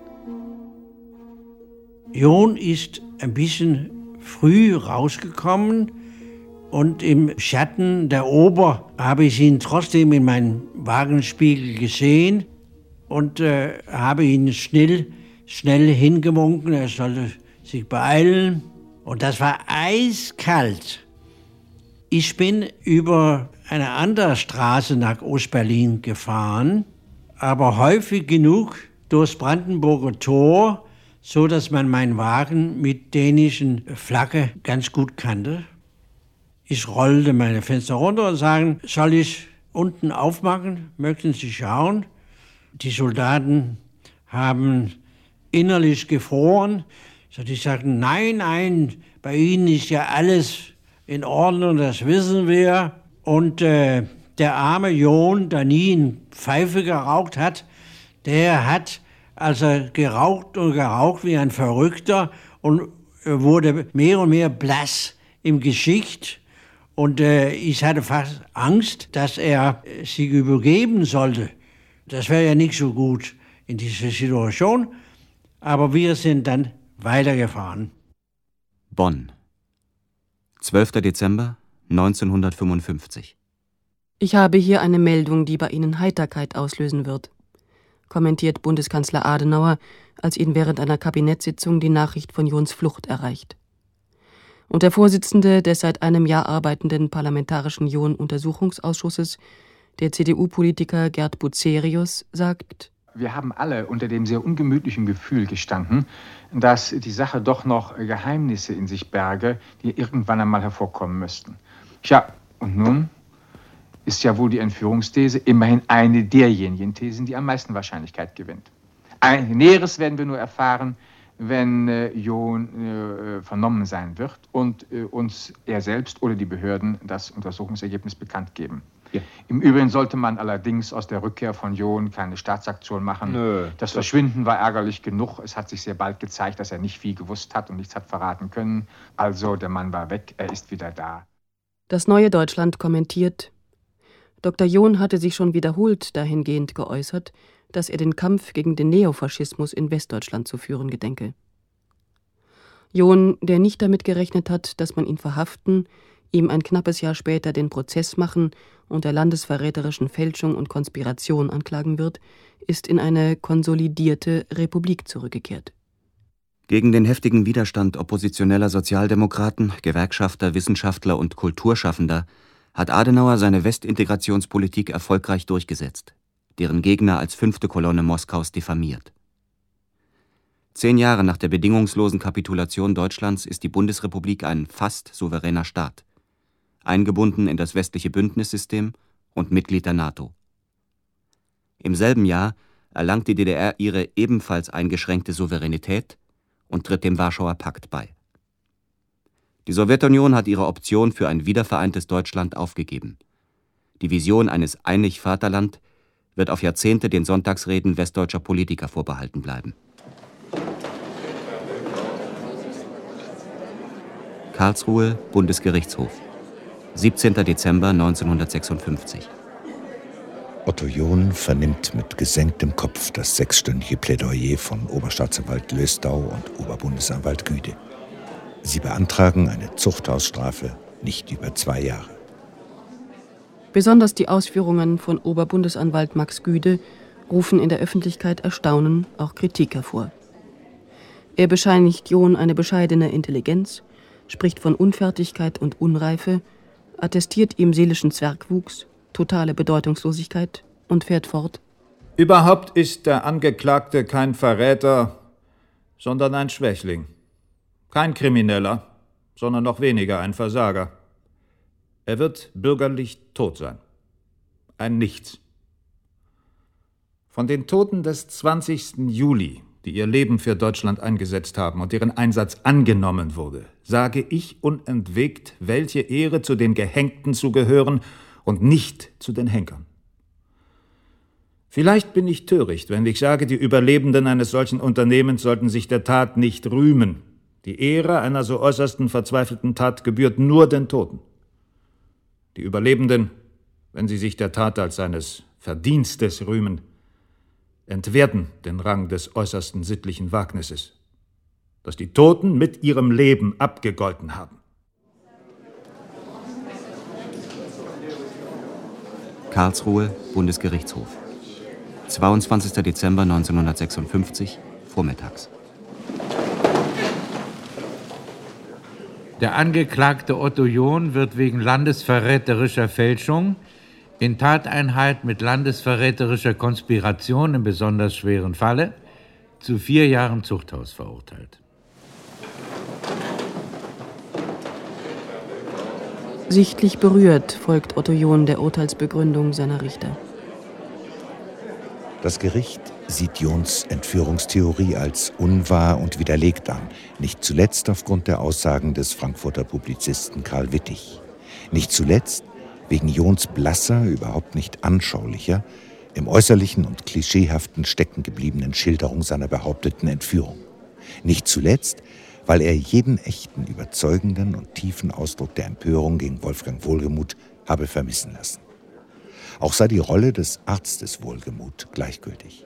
John ist ein bisschen früh rausgekommen und im Schatten der Ober habe ich ihn trotzdem in meinem Wagenspiegel gesehen und äh, habe ihn schnell schnell hingewunken, er sollte sich beeilen. Und das war eiskalt. Ich bin über eine andere Straße nach Ostberlin gefahren, aber häufig genug durchs Brandenburger Tor, so dass man meinen Wagen mit dänischen Flagge ganz gut kannte. Ich rollte meine Fenster runter und sagte, soll ich unten aufmachen? Möchten Sie schauen? Die Soldaten haben innerlich gefroren. Die sagten, nein, nein, bei Ihnen ist ja alles in Ordnung, das wissen wir. Und äh, Der arme John, der nie eine Pfeife geraucht hat, der hat also geraucht und geraucht wie ein Verrückter und wurde mehr und mehr blass im Gesicht. Und äh, ich hatte fast Angst, dass er sich übergeben sollte. Das wäre ja nicht so gut in dieser Situation. Aber wir sind dann weitergefahren. Bonn. 12. Dezember 1955. Ich habe hier eine Meldung, die bei Ihnen Heiterkeit auslösen wird, kommentiert Bundeskanzler Adenauer, als ihn während einer Kabinettssitzung die Nachricht von Jons Flucht erreicht. Und der Vorsitzende des seit einem Jahr arbeitenden Parlamentarischen John-Untersuchungsausschusses, der CDU-Politiker Gerd Bucerius, sagt: Wir haben alle unter dem sehr ungemütlichen Gefühl gestanden, dass die Sache doch noch Geheimnisse in sich berge, die irgendwann einmal hervorkommen müssten. Tja, und nun ist ja wohl die Entführungsthese immerhin eine derjenigen Thesen, die am meisten Wahrscheinlichkeit gewinnt. Ein Näheres werden wir nur erfahren, wenn äh, John äh, vernommen sein wird und äh, uns er selbst oder die Behörden das Untersuchungsergebnis bekannt geben. Ja. Im Übrigen sollte man allerdings aus der Rückkehr von John keine Staatsaktion machen. Nö, das Verschwinden war ärgerlich genug. Es hat sich sehr bald gezeigt, dass er nicht viel gewusst hat und nichts hat verraten können. Also der Mann war weg, er ist wieder da. Das neue Deutschland kommentiert, Dr. John hatte sich schon wiederholt dahingehend geäußert, dass er den Kampf gegen den Neofaschismus in Westdeutschland zu führen gedenke. John, der nicht damit gerechnet hat, dass man ihn verhaften, ihm ein knappes Jahr später den Prozess machen und der landesverräterischen Fälschung und Konspiration anklagen wird, ist in eine konsolidierte Republik zurückgekehrt. Gegen den heftigen Widerstand oppositioneller Sozialdemokraten, Gewerkschafter, Wissenschaftler und Kulturschaffender hat Adenauer seine Westintegrationspolitik erfolgreich durchgesetzt, deren Gegner als fünfte Kolonne Moskaus diffamiert. Zehn Jahre nach der bedingungslosen Kapitulation Deutschlands ist die Bundesrepublik ein fast souveräner Staat, eingebunden in das westliche Bündnissystem und Mitglied der NATO. Im selben Jahr erlangt die DDR ihre ebenfalls eingeschränkte Souveränität und tritt dem Warschauer Pakt bei. Die Sowjetunion hat ihre Option für ein wiedervereintes Deutschland aufgegeben. Die Vision eines einig Vaterland wird auf Jahrzehnte den Sonntagsreden westdeutscher Politiker vorbehalten bleiben. Karlsruhe, Bundesgerichtshof. 17. Dezember 1956. Otto John vernimmt mit gesenktem Kopf das sechsstündige Plädoyer von Oberstaatsanwalt Löstau und Oberbundesanwalt Güde. Sie beantragen eine Zuchthausstrafe nicht über zwei Jahre. Besonders die Ausführungen von Oberbundesanwalt Max Güde rufen in der Öffentlichkeit Erstaunen, auch Kritik hervor. Er bescheinigt John eine bescheidene Intelligenz, spricht von Unfertigkeit und Unreife, attestiert ihm seelischen Zwergwuchs, totale Bedeutungslosigkeit und fährt fort. Überhaupt ist der Angeklagte kein Verräter, sondern ein Schwächling. Kein Krimineller, sondern noch weniger ein Versager. Er wird bürgerlich tot sein. Ein Nichts. Von den Toten des 20. Juli, die ihr Leben für Deutschland eingesetzt haben und deren Einsatz angenommen wurde, sage ich unentwegt, welche Ehre zu den Gehängten zu gehören und nicht zu den Henkern. Vielleicht bin ich töricht, wenn ich sage, die Überlebenden eines solchen Unternehmens sollten sich der Tat nicht rühmen, die Ehre einer so äußersten verzweifelten Tat gebührt nur den Toten. Die Überlebenden, wenn sie sich der Tat als seines Verdienstes rühmen, entwerten den Rang des äußersten sittlichen Wagnisses, das die Toten mit ihrem Leben abgegolten haben. Karlsruhe, Bundesgerichtshof. 22. Dezember 1956, vormittags. Der Angeklagte Otto John wird wegen landesverräterischer Fälschung in Tateinheit mit landesverräterischer Konspiration im besonders schweren Falle zu vier Jahren Zuchthaus verurteilt. Sichtlich berührt folgt Otto John der Urteilsbegründung seiner Richter. Das Gericht sieht Jons Entführungstheorie als unwahr und widerlegt an, nicht zuletzt aufgrund der Aussagen des Frankfurter Publizisten Karl Wittig. Nicht zuletzt, wegen Jons blasser, überhaupt nicht anschaulicher, im äußerlichen und klischeehaften stecken gebliebenen Schilderung seiner behaupteten Entführung. Nicht zuletzt, weil er jeden echten, überzeugenden und tiefen Ausdruck der Empörung gegen Wolfgang Wohlgemuth habe vermissen lassen. Auch sei die Rolle des Arztes Wohlgemuth gleichgültig.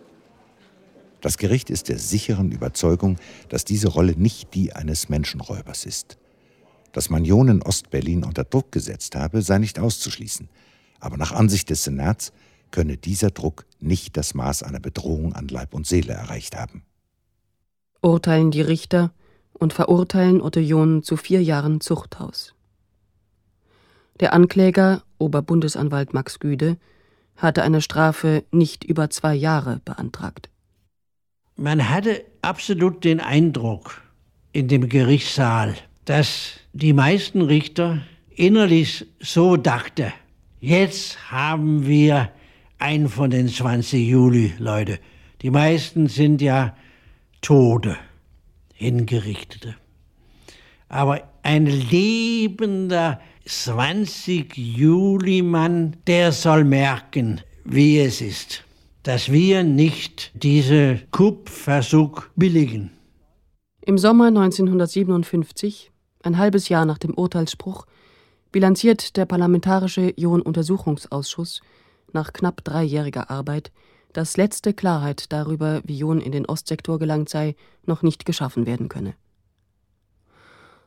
Das Gericht ist der sicheren Überzeugung, dass diese Rolle nicht die eines Menschenräubers ist. Dass man Jon Ostberlin unter Druck gesetzt habe, sei nicht auszuschließen. Aber nach Ansicht des Senats könne dieser Druck nicht das Maß einer Bedrohung an Leib und Seele erreicht haben. Urteilen die Richter und verurteilen Otto Jon zu vier Jahren Zuchthaus. Der Ankläger, Oberbundesanwalt Max Güde, hatte eine Strafe nicht über zwei Jahre beantragt. Man hatte absolut den Eindruck in dem Gerichtssaal, dass die meisten Richter innerlich so dachten, jetzt haben wir einen von den 20 Juli-Leute. Die meisten sind ja Tode, Hingerichtete. Aber ein lebender 20 Juli-Mann, der soll merken, wie es ist, dass wir nicht diese Coup-Versuch billigen. Im Sommer 1957 ein halbes Jahr nach dem Urteilsspruch, bilanziert der Parlamentarische Jon-Untersuchungsausschuss nach knapp dreijähriger Arbeit, dass letzte Klarheit darüber, wie Jon in den Ostsektor gelangt sei, noch nicht geschaffen werden könne.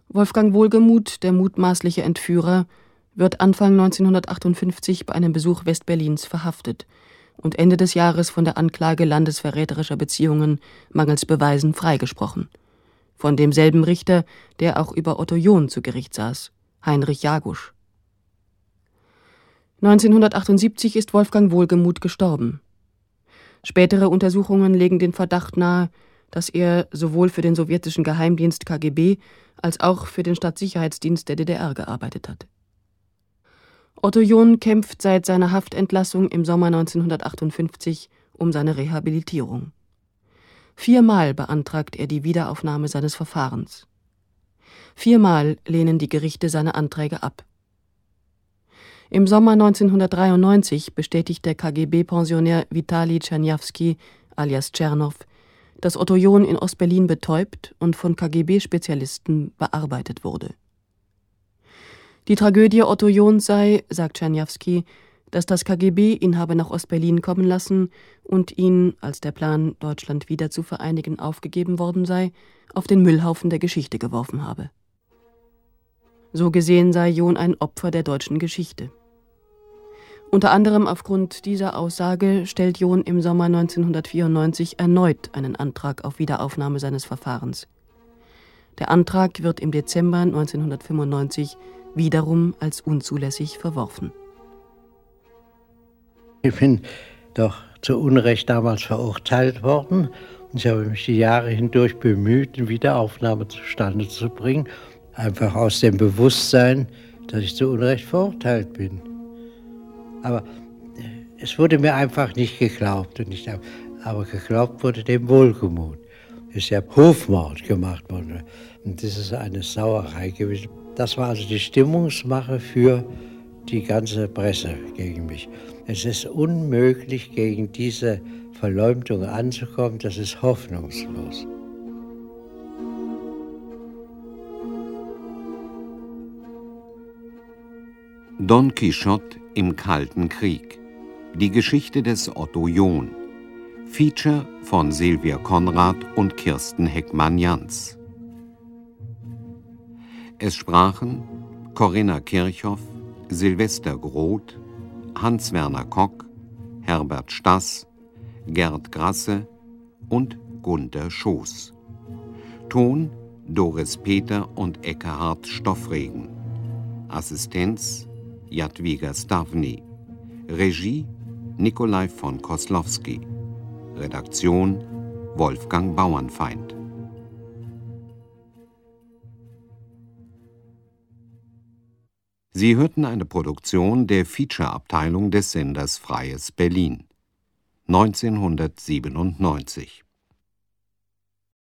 Wolfgang Wohlgemuth, der mutmaßliche Entführer, wird Anfang 1958 bei einem Besuch Westberlins verhaftet und Ende des Jahres von der Anklage landesverräterischer Beziehungen mangels Beweisen freigesprochen von demselben Richter, der auch über Otto John zu Gericht saß, Heinrich Jagusch. 1978 ist Wolfgang Wohlgemuth gestorben. Spätere Untersuchungen legen den Verdacht nahe, dass er sowohl für den sowjetischen Geheimdienst KGB als auch für den Stadtsicherheitsdienst der DDR gearbeitet hat. Otto John kämpft seit seiner Haftentlassung im Sommer 1958 um seine Rehabilitierung. Viermal beantragt er die Wiederaufnahme seines Verfahrens. Viermal lehnen die Gerichte seine Anträge ab. Im Sommer 1993 bestätigt der KGB-Pensionär Vitali Tschernjawski alias Tschernow, dass Otto John in Ostberlin betäubt und von KGB-Spezialisten bearbeitet wurde. Die Tragödie Otto Johns sei, sagt Tschernjawski, dass das KGB ihn habe nach Ostberlin kommen lassen und ihn, als der Plan, Deutschland wieder zu vereinigen, aufgegeben worden sei, auf den Müllhaufen der Geschichte geworfen habe. So gesehen sei John ein Opfer der deutschen Geschichte. Unter anderem aufgrund dieser Aussage stellt John im Sommer 1994 erneut einen Antrag auf Wiederaufnahme seines Verfahrens. Der Antrag wird im Dezember 1995 wiederum als unzulässig verworfen. Ich bin doch zu Unrecht damals verurteilt worden. Ich habe mich die Jahre hindurch bemüht, eine Wiederaufnahme zustande zu bringen. Einfach aus dem Bewusstsein, dass ich zu Unrecht verurteilt bin. Aber äh, es wurde mir einfach nicht geglaubt. Und ich habe, aber geglaubt wurde dem Wohlgemut. Es ist ja Hofmord gemacht worden. Und das ist eine Sauerei gewesen. Das war also die Stimmungsmache für die ganze Presse gegen mich. Es ist unmöglich, gegen diese Verleumdung anzukommen. Das ist hoffnungslos. Don Quixote im Kalten Krieg. Die Geschichte des Otto John. Feature von Silvia Konrad und Kirsten Heckmann-Jans. Es sprachen Corinna Kirchhoff, Silvester Groth, Hans-Werner Kock, Herbert Stass, Gerd Grasse und Gunther Schoß. Ton Doris Peter und Eckhard Stoffregen. Assistenz Jadwiga Stavny. Regie Nikolai von Koslowski. Redaktion Wolfgang Bauernfeind. Sie hörten eine Produktion der Feature-Abteilung des Senders Freies Berlin 1997.